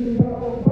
Don't you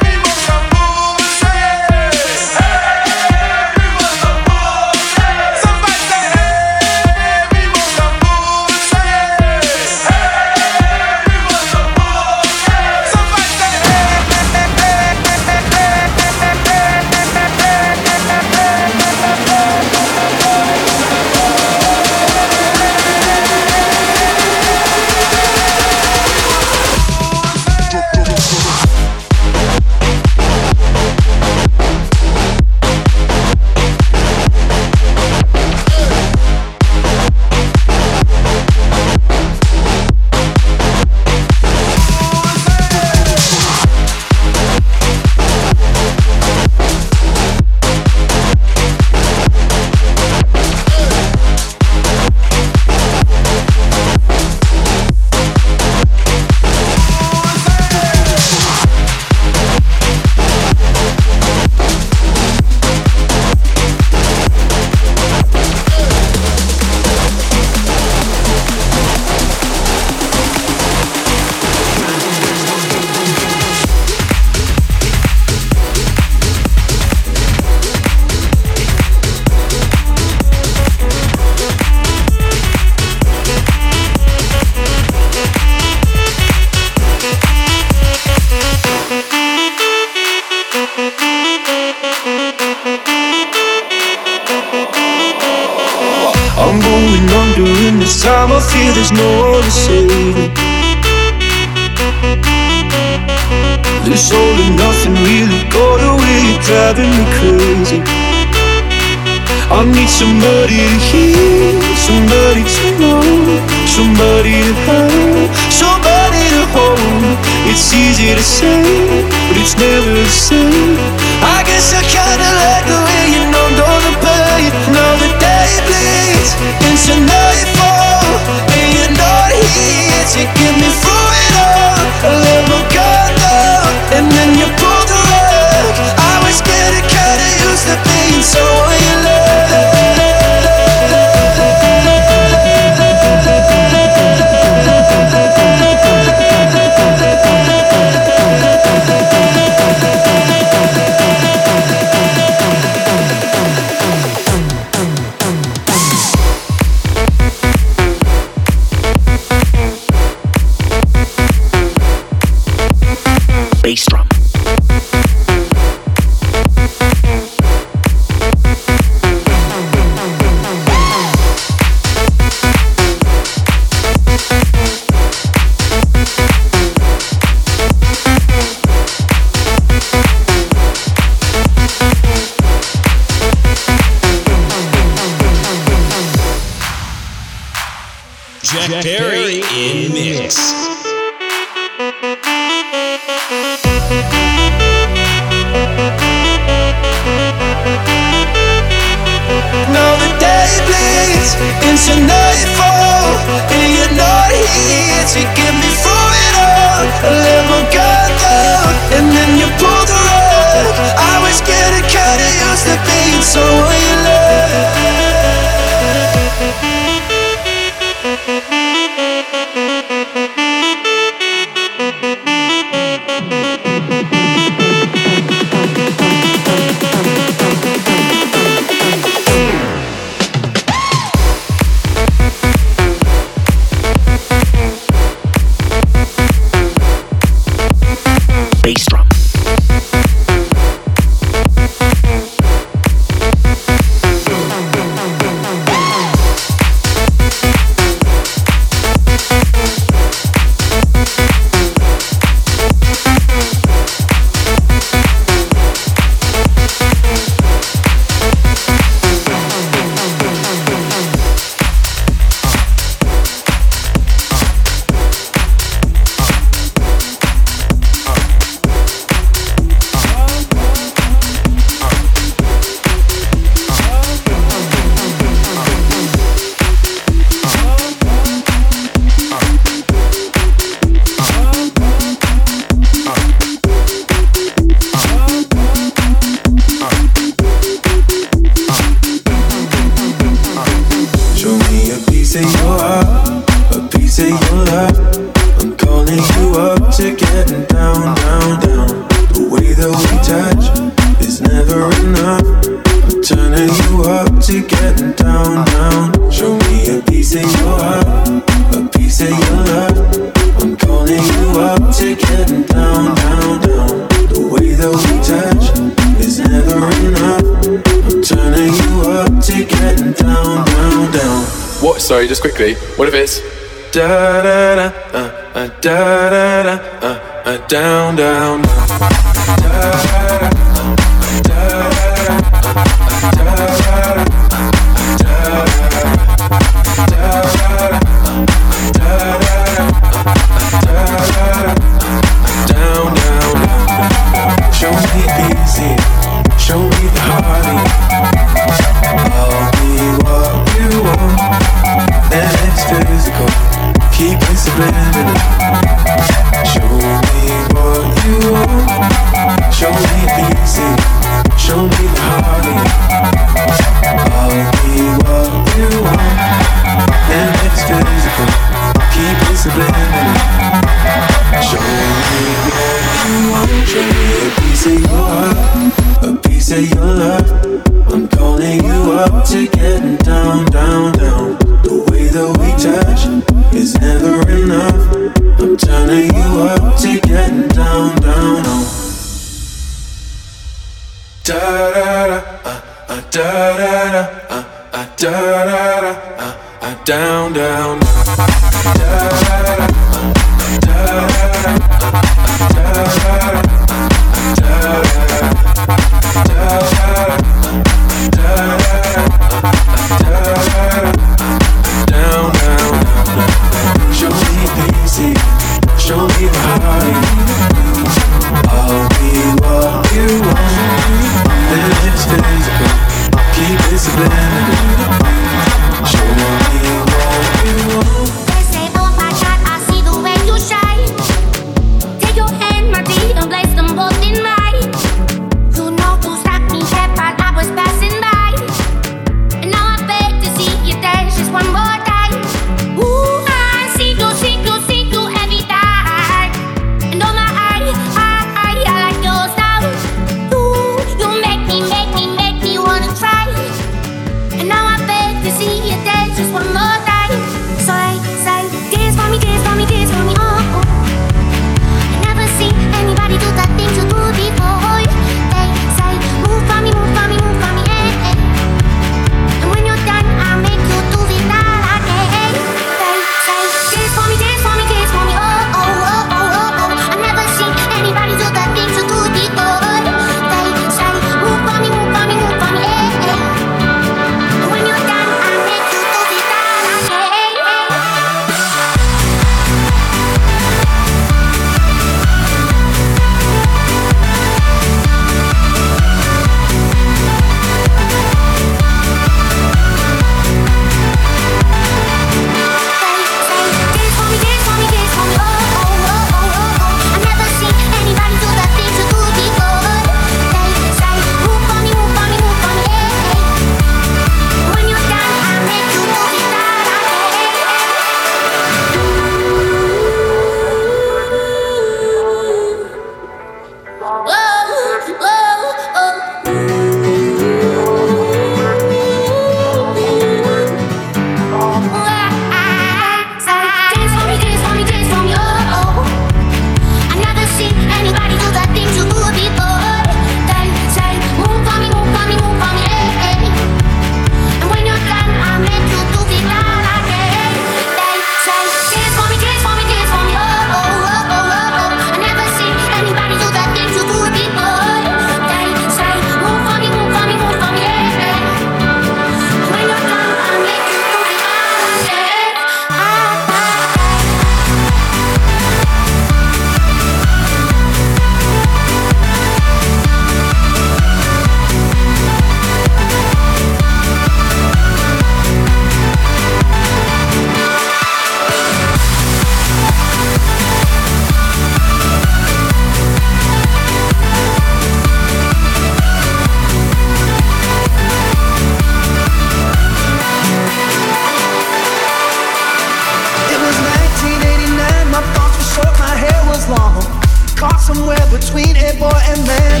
and man.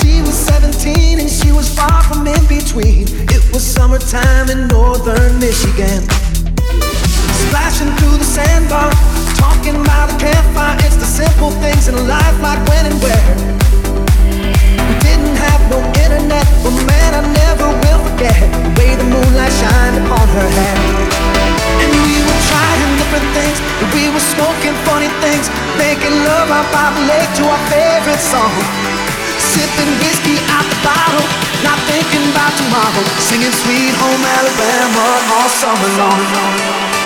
She was 17 and she was far from in between. It was summertime in northern Michigan. Splashing through the sandbar, talking by the campfire. It's the simple things in life, like when and where. We didn't have no internet, but man, I never will forget the way the moonlight shined upon her hair. And we were trying different things, and we were smoking funny things, making love out by the lake to our favorite song. Sipping whiskey out the bottle, not thinking about tomorrow, singing Sweet Home Alabama all summer long.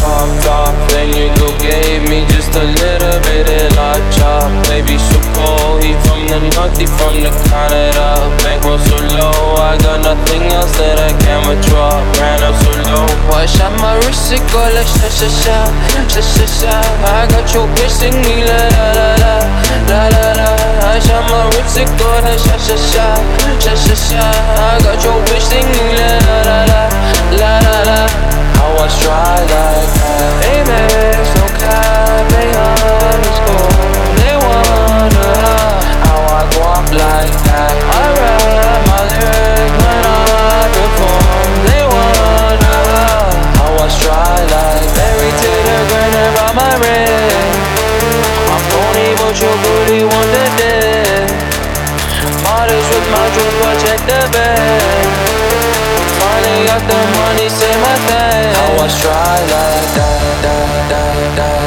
popped off. Then you go gave me just a little bit of la chop. Baby, so He from the north, he from the Canada. Bankroll so low, I got nothing else that I can withdraw. Ran up so low. Watch out my wrist, it go like sha sha sha, sha sha sha. I got your bitch sing me la la la la, la la la. I shot my wrist, it go like sha sha sha, sha sha sha. I got your bitch sing me la la la la, la la la. I was dry like that. Amex, no cap, they underscore. Like that. I my I perform. They wonder how I to the my ring. I'm but your booty. Modest with my check the bag. Finally got the money, say my thing. I dry like that, that, that, that,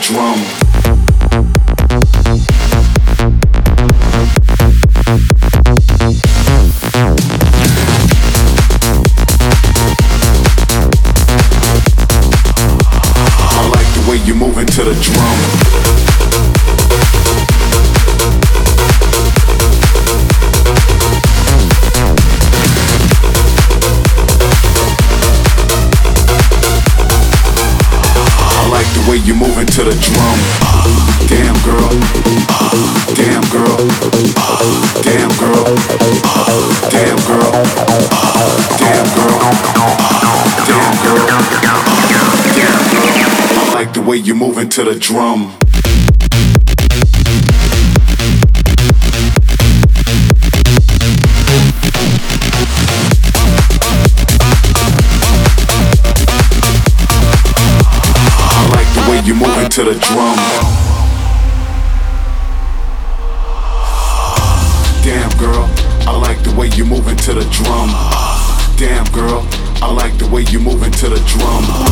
drum. to the drum. I like the way you're moving to the drum. Damn, girl, I like the way you're moving to the drum. Damn, girl, I like the way you're moving to the drum.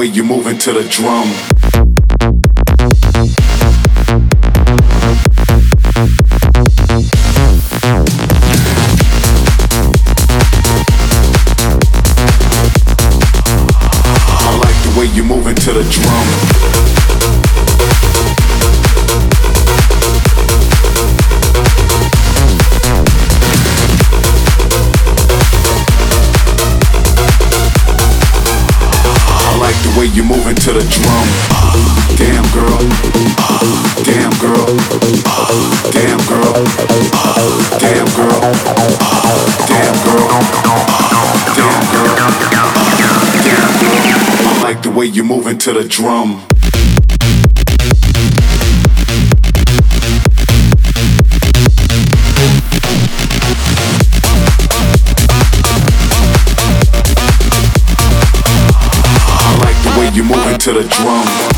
way you're moving to the drum. Way you moving to the drum. Uh, damn girl. Uh, damn girl. Uh, damn girl. Damn girl. Damn girl. Damn girl. Damn girl. I like the way you moving to the drum. To the drum.